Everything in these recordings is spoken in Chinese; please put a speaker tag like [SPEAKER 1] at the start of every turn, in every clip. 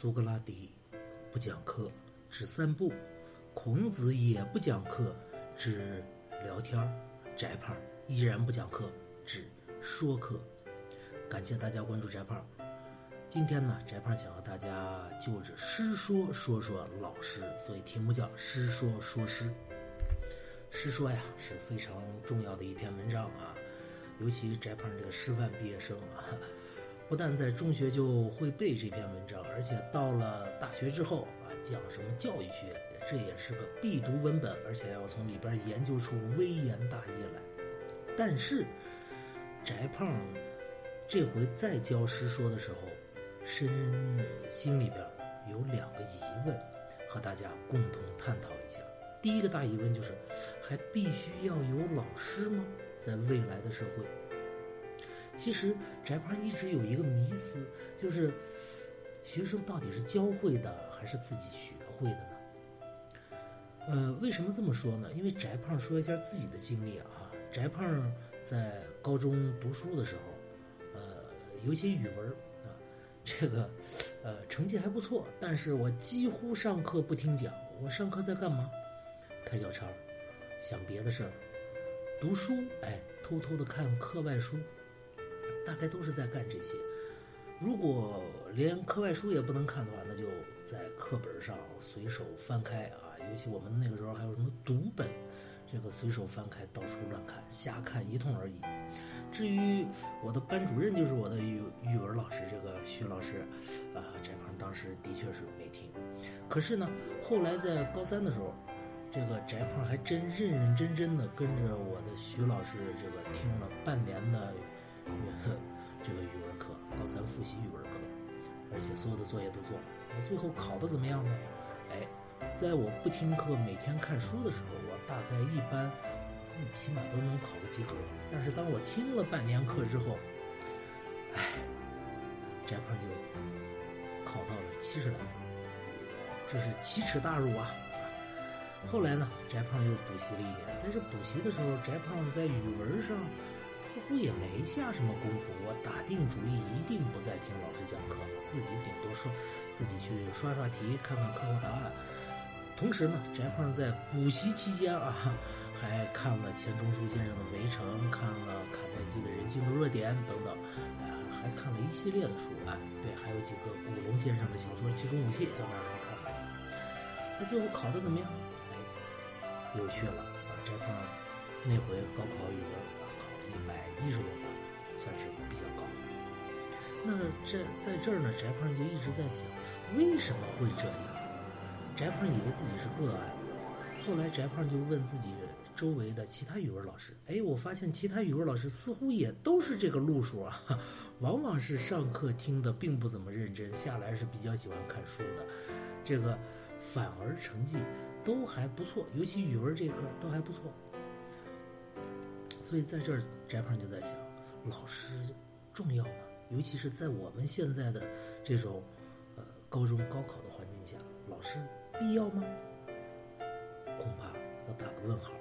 [SPEAKER 1] 苏格拉底不讲课，只散步；孔子也不讲课，只聊天儿；翟胖依然不讲课，只说课。感谢大家关注翟胖。今天呢，翟胖想和大家就着诗说说说老师，所以题目叫“诗说说诗”。诗说呀是非常重要的一篇文章啊，尤其翟胖这个师范毕业生啊。不但在中学就会背这篇文章，而且到了大学之后啊，讲什么教育学，这也是个必读文本，而且要从里边研究出微言大义来。但是，翟胖这回再教师说的时候，深心里边有两个疑问，和大家共同探讨一下。第一个大疑问就是，还必须要有老师吗？在未来的社会？其实，翟胖一直有一个迷思，就是学生到底是教会的还是自己学会的呢？呃，为什么这么说呢？因为翟胖说一下自己的经历啊。翟胖在高中读书的时候，呃，尤其语文啊，这个呃成绩还不错，但是我几乎上课不听讲，我上课在干嘛？开小差，想别的事儿，读书，哎，偷偷的看课外书。大概都是在干这些。如果连课外书也不能看的话，那就在课本上随手翻开啊。尤其我们那个时候还有什么读本，这个随手翻开，到处乱看，瞎看一通而已。至于我的班主任，就是我的语语文老师，这个徐老师，啊，翟胖当时的确是没听。可是呢，后来在高三的时候，这个翟胖还真认认真真的跟着我的徐老师这个听了半年的。这个语文课，高三复习语文课，而且所有的作业都做了。那最后考的怎么样呢？哎，在我不听课、每天看书的时候，我大概一般，起码都能考个及格。但是当我听了半年课之后，哎，翟胖就考到了七十来分，这是奇耻大辱啊！后来呢，翟胖又补习了一年，在这补习的时候，翟胖在语文上。似乎也没下什么功夫，我打定主意一定不再听老师讲课了，自己顶多说，自己去刷刷题，看看课后答案。同时呢，翟胖在补习期间啊，还看了钱钟书先生的《围城》，看了卡耐基的《人性的弱点》等等，哎，还看了一系列的书啊。对，还有几个古龙先生的小说《七中武器》，在那时候看的。那最后考的怎么样？哎，有趣了啊！翟胖那回高考语文。一百一十多分，算是比较高。那这在这儿呢，翟胖就一直在想，为什么会这样？翟胖以为自己是个案，后来翟胖就问自己周围的其他语文老师：“哎，我发现其他语文老师似乎也都是这个路数啊，往往是上课听的并不怎么认真，下来是比较喜欢看书的，这个反而成绩都还不错，尤其语文这科都还不错。”所以在这儿，翟胖就在想，老师重要吗？尤其是在我们现在的这种呃高中高考的环境下，老师必要吗？恐怕要打个问号。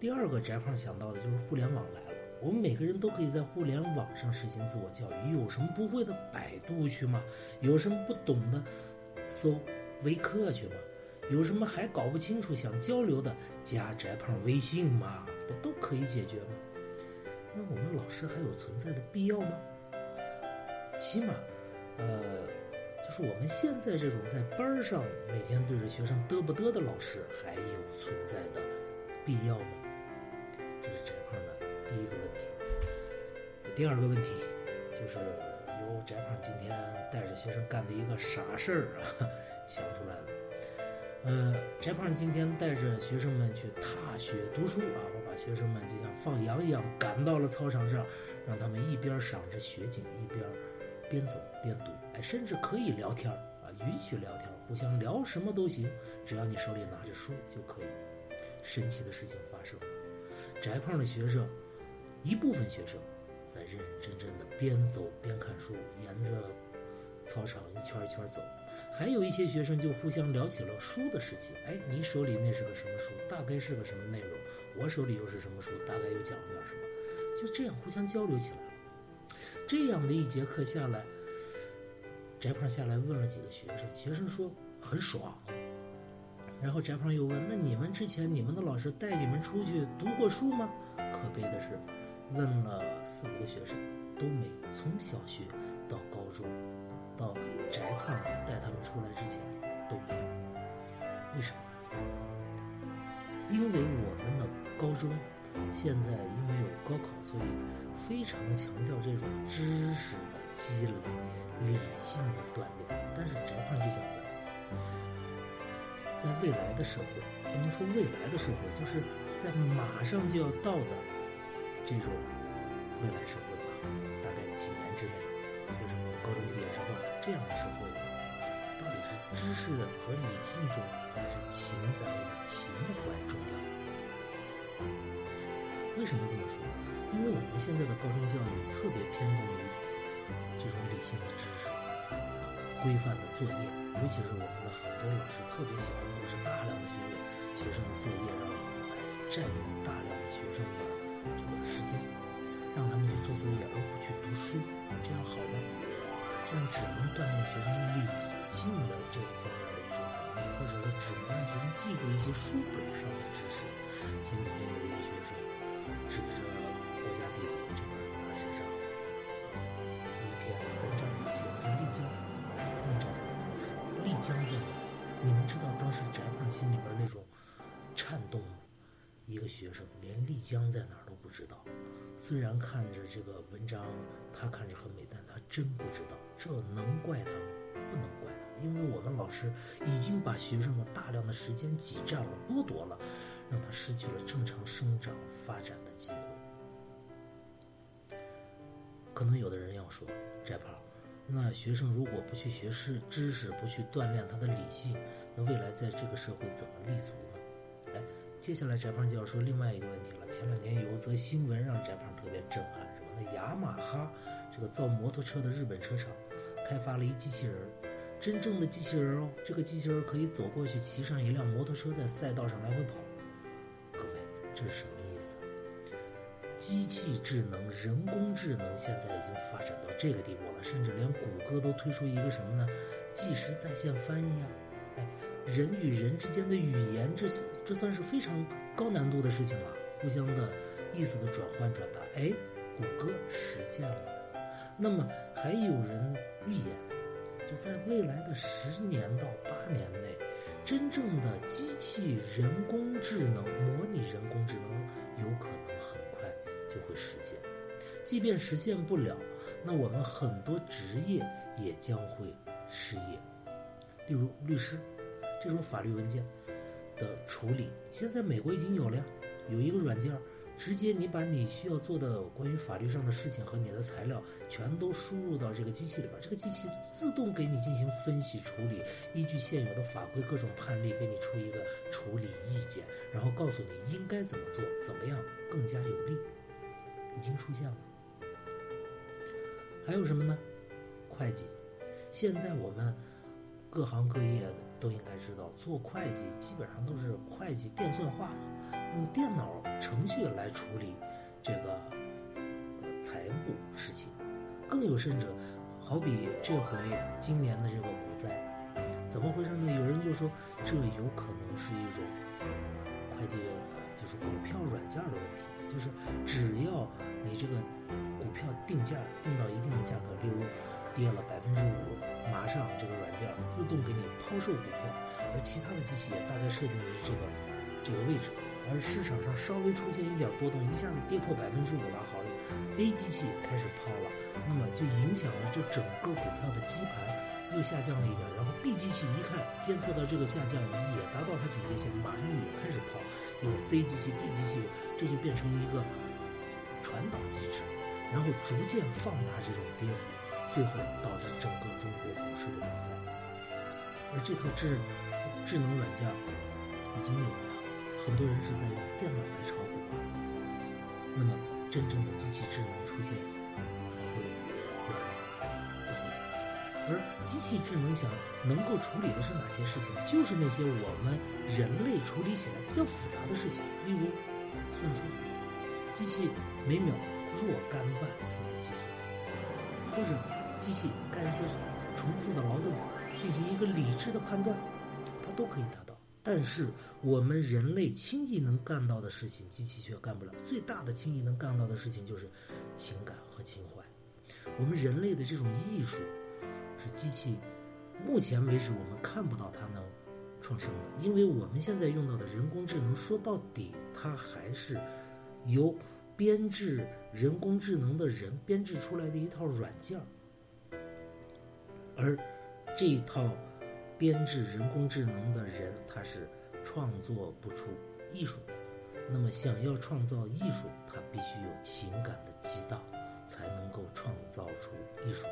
[SPEAKER 1] 第二个，翟胖想到的就是互联网来了，我们每个人都可以在互联网上实行自我教育，有什么不会的，百度去吗？有什么不懂的，搜微课去吗？有什么还搞不清楚想交流的，加翟胖微信嘛，不都可以解决吗？那我们老师还有存在的必要吗？起码，呃，就是我们现在这种在班上每天对着学生嘚不嘚的老师，还有存在的必要吗？这是翟胖的第一个问题。第二个问题，就是由翟胖今天带着学生干的一个傻事儿啊，想出来的。呃，翟胖今天带着学生们去踏雪读书啊！把学生们就像放羊一样赶到了操场上，让他们一边赏着雪景，一边边走边读。哎，甚至可以聊天啊，允许聊天，互相聊什么都行，只要你手里拿着书就可以。神奇的事情发生了，翟胖的学生，一部分学生在认认真真的边走边看书，沿着操场一圈一圈走。还有一些学生就互相聊起了书的事情。哎，你手里那是个什么书？大概是个什么内容？我手里又是什么书？大概又讲了点什么？就这样互相交流起来了。这样的一节课下来，翟胖下来问了几个学生，学生说很爽。然后翟胖又问：“那你们之前你们的老师带你们出去读过书吗？”可悲的是，问了四五个学生，都没有。从小学到高中，到翟胖带他们出来之前都没有。为什么？因为我们的高中现在因为有高考，所以非常强调这种知识的积累、理性的锻炼。但是翟胖就想问。在未来的社会，不能说未来的社会，就是在马上就要到的这种未来社会吧，大概几年之内，学生们高中毕业之后，这样的社会，到底是知识和理性重要，还是情感与情怀重要？为什么这么说？因为我们现在的高中教育特别偏重于这种理性的知识。规范的作业，尤其是我们的很多老师特别喜欢布置大量的学学生的作业，让来占用大量的学生的这个时间，让他们去做作业而不去读书，这样好吗？这样只能锻炼学生理性的这一方面的一种能力，或者说只能让学生记住一些书本上的知识。前几天有一个学生指着国家地理这本杂志上一篇文章，写的是丽江。丽江在哪？你们知道当时翟胖心里边那种颤动吗？一个学生连丽江在哪儿都不知道，虽然看着这个文章，他看着很美，但他真不知道。这能怪他吗？不能怪他，因为我们老师已经把学生的大量的时间挤占了、剥夺了，让他失去了正常生长发展的机会。可能有的人要说，翟胖。那学生如果不去学识知识，不去锻炼他的理性，那未来在这个社会怎么立足呢？哎，接下来翟胖就要说另外一个问题了。前两年有则新闻让翟胖特别震撼，什么？那雅马哈这个造摩托车的日本车厂开发了一机器人，真正的机器人哦，这个机器人可以走过去，骑上一辆摩托车，在赛道上来回跑。这是什么意思？机器智能、人工智能现在已经发展到这个地步了，甚至连谷歌都推出一个什么呢？即时在线翻译啊！哎，人与人之间的语言，这些这算是非常高难度的事情了，互相的意思的转换转达，哎，谷歌实现了。那么还有人预言，就在未来的十年到八年内，真正的机器人工智能、模拟人工智能有可能很快。就会实现，即便实现不了，那我们很多职业也将会失业。例如律师，这种法律文件的处理，现在美国已经有了呀，有一个软件儿，直接你把你需要做的关于法律上的事情和你的材料全都输入到这个机器里边，这个机器自动给你进行分析处理，依据现有的法规各种判例给你出一个处理意见，然后告诉你应该怎么做，怎么样更加有利。已经出现了，还有什么呢？会计，现在我们各行各业都应该知道，做会计基本上都是会计电算化嘛，用电脑程序来处理这个财务事情。更有甚者，好比这回今年的这个股灾，怎么回事呢？有人就说，这有可能是一种会计，就是股票软件的问题。就是只要你这个股票定价定到一定的价格，例如跌了百分之五，马上这个软件自动给你抛售股票，而其他的机器也大概设定的是这个这个位置，而市场上稍微出现一点波动，一下子跌破百分之五了，好，A 机器开始抛了，那么就影响了这整个股票的基盘又下降了一点，然后 B 机器一看监测到这个下降也达到它警戒线，马上也开始抛。结果 C 机器、D 机器，这就变成一个传导机制，然后逐渐放大这种跌幅，最后导致整个中国股市的灾。而这套智智能软件已经有了，很多人是在用电脑来炒股。那么，真正的机器智能出现还会有吗？不会。而机器智能想能够处理的是哪些事情？就是那些我们。人类处理起来比较复杂的事情，例如算术，机器每秒若干万次的计算，或者机器干一些重复的劳动进行一个理智的判断，它都可以达到。但是我们人类轻易能干到的事情，机器却干不了。最大的轻易能干到的事情就是情感和情怀。我们人类的这种艺术，是机器目前为止我们看不到它能创生的，因为我们现在用到的人工智能，说到底它还是由编制人工智能的人编制出来的一套软件而这一套编制人工智能的人，他是创作不出艺术的。那么，想要创造艺术，他必须有情感的激荡。才能够创造出艺术。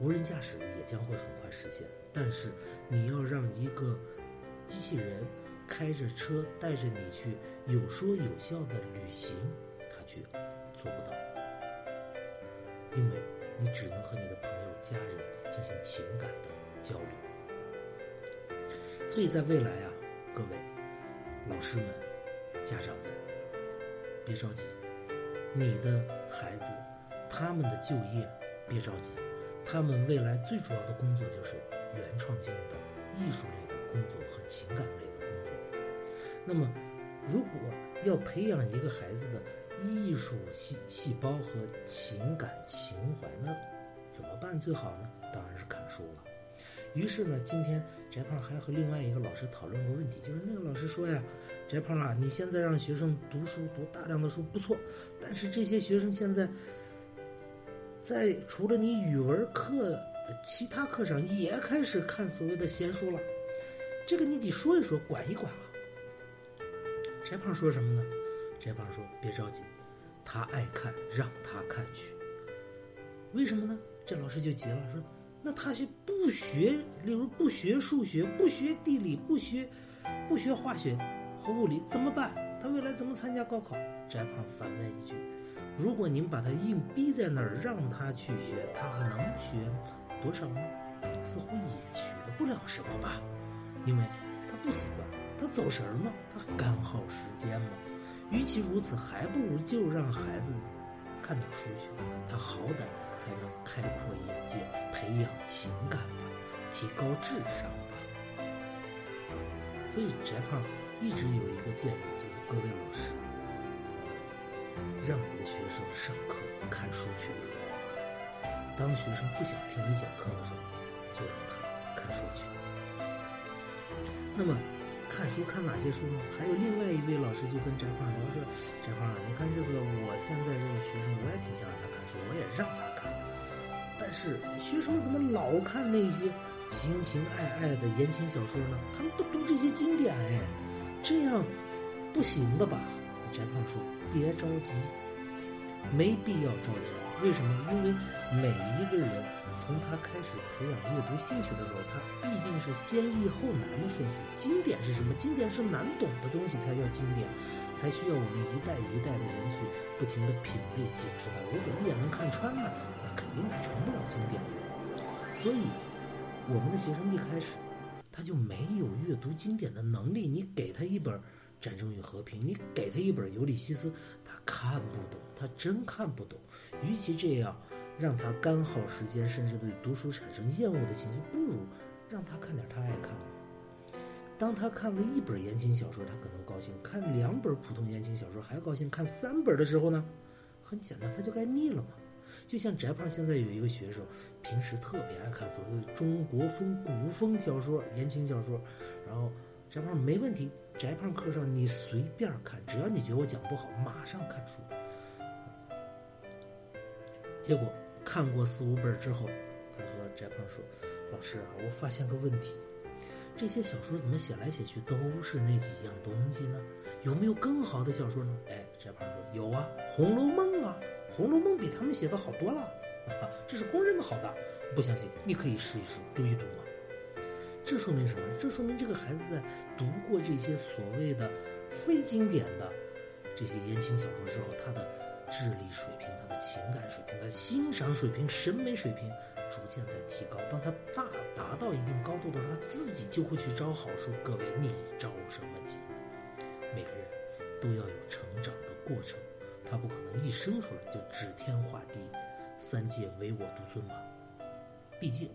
[SPEAKER 1] 无人驾驶也将会很快实现，但是你要让一个机器人开着车带着你去有说有笑的旅行，它却做不到，因为你只能和你的朋友、家人进行情感的交流。所以在未来啊，各位老师们、家长们，别着急。你的孩子，他们的就业，别着急，他们未来最主要的工作就是原创性的艺术类的工作和情感类的工作。那么，如果要培养一个孩子的艺术细细胞和情感情怀，那怎么办最好呢？当然。于是呢，今天翟胖还和另外一个老师讨论过问题，就是那个老师说呀。翟胖啊，你现在让学生读书读大量的书不错，但是这些学生现在在除了你语文课的其他课上也开始看所谓的闲书了，这个你得说一说，管一管啊。翟胖说什么呢？翟胖说别着急，他爱看让他看去。为什么呢？这老师就急了，说那他是不学，例如不学数学，不学地理，不学不学化学。和物理怎么办？他未来怎么参加高考？翟胖反问一句：“如果您把他硬逼在那儿，让他去学，他能学多少呢？似乎也学不了什么吧，因为他不习惯，他走神儿嘛，他干耗时间嘛。与其如此，还不如就让孩子看点书去，他好歹还能开阔眼界，培养情感吧，提高智商吧。所以翟胖。”一直有一个建议，就是各位老师，让你的学生上课看书去。当学生不想听你讲课的时候，就让他看书去。那么，看书看哪些书呢？还有另外一位老师就跟翟胖聊说：“翟胖啊，你看这个，我现在这个学生，我也挺想让他看书，我也让他。是学生怎么老看那些情情爱爱的言情小说呢？他们不读这些经典哎。”这样不行的吧？翟胖说：“别着急，没必要着急。为什么？因为每一个人从他开始培养阅读兴趣的时候，他必定是先易后难的顺序。经典是什么？经典是难懂的东西才叫经典，才需要我们一代一代的人去不停的品味解释它。如果一眼能看穿的，那肯定成不了经典。所以，我们的学生一开始。”他就没有阅读经典的能力。你给他一本《战争与和平》，你给他一本《尤利西斯》，他看不懂，他真看不懂。与其这样让他干耗时间，甚至对读书产生厌恶的情绪，不如让他看点他爱看的。当他看了一本言情小说，他可能高兴；看两本普通言情小说还高兴；看三本的时候呢，很简单，他就该腻了嘛。就像翟胖现在有一个学生，平时特别爱看所谓的中国风古风小说、言情小说，然后翟胖没问题。翟胖课上你随便看，只要你觉得我讲不好，马上看书。结果看过四五本之后，他和翟胖说：“老师啊，我发现个问题，这些小说怎么写来写去都是那几样东西呢？有没有更好的小说呢？”哎，翟胖说：“有啊，《红楼梦》啊。”《红楼梦》比他们写的好多了，啊，这是公认的好的。不相信，你可以试一试，读一读嘛。这说明什么？这说明这个孩子在读过这些所谓的非经典的这些言情小说之后，他的智力水平、他的情感水平、他的欣赏水平、审美水平逐渐在提高。当他大达到一定高度的时候，他自己就会去招好书。各位，你着什么急？每个人都要有成长的过程。他不可能一生出来就指天画地、三界唯我独尊吧？毕竟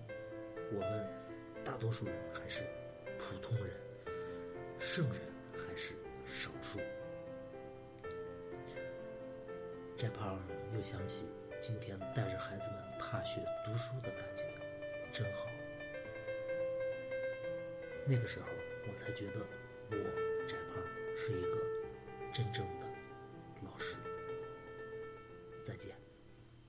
[SPEAKER 1] 我们大多数人还是普通人，圣人还是少数。这胖又想起今天带着孩子们踏雪读书的感觉，真好。那个时候，我才觉得我翟胖是一个真正的。再见。